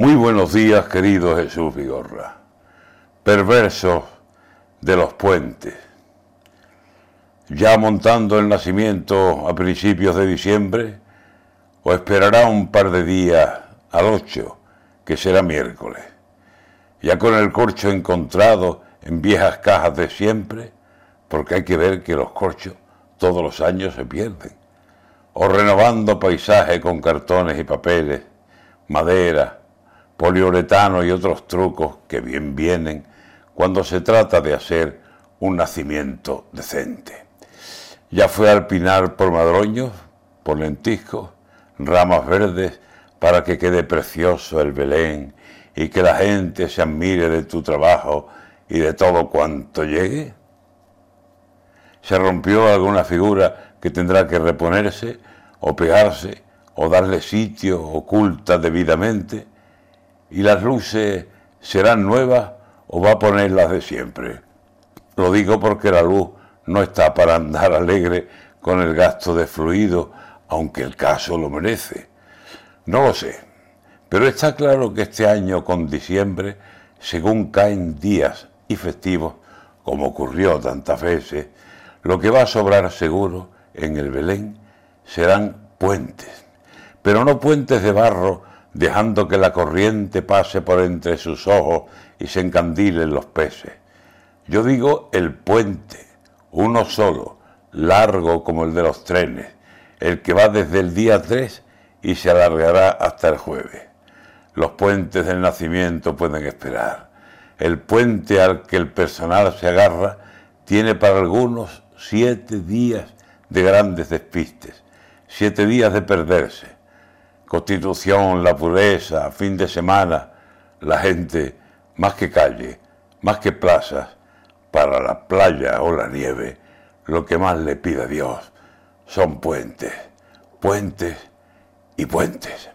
Muy buenos días, querido Jesús Vigorra. Perversos de los puentes. Ya montando el nacimiento a principios de diciembre, o esperará un par de días al 8, que será miércoles. Ya con el corcho encontrado en viejas cajas de siempre, porque hay que ver que los corchos todos los años se pierden. O renovando paisaje con cartones y papeles, madera, poliuretano y otros trucos que bien vienen cuando se trata de hacer un nacimiento decente. Ya fue al pinar por madroños, por lentiscos, ramas verdes, para que quede precioso el Belén y que la gente se admire de tu trabajo y de todo cuanto llegue. Se rompió alguna figura que tendrá que reponerse o pegarse o darle sitio oculta debidamente y las luces serán nuevas o va a poner las de siempre. Lo digo porque la luz no está para andar alegre con el gasto de fluido, aunque el caso lo merece. No lo sé, pero está claro que este año con diciembre, según caen días y festivos, como ocurrió tantas veces, lo que va a sobrar seguro en el Belén serán puentes, pero no puentes de barro dejando que la corriente pase por entre sus ojos y se encandilen los peces. Yo digo el puente, uno solo, largo como el de los trenes, el que va desde el día 3 y se alargará hasta el jueves. Los puentes del nacimiento pueden esperar. El puente al que el personal se agarra tiene para algunos siete días de grandes despistes, siete días de perderse constitución, la pureza, fin de semana, la gente, más que calle, más que plazas, para la playa o la nieve, lo que más le pide a Dios son puentes, puentes y puentes.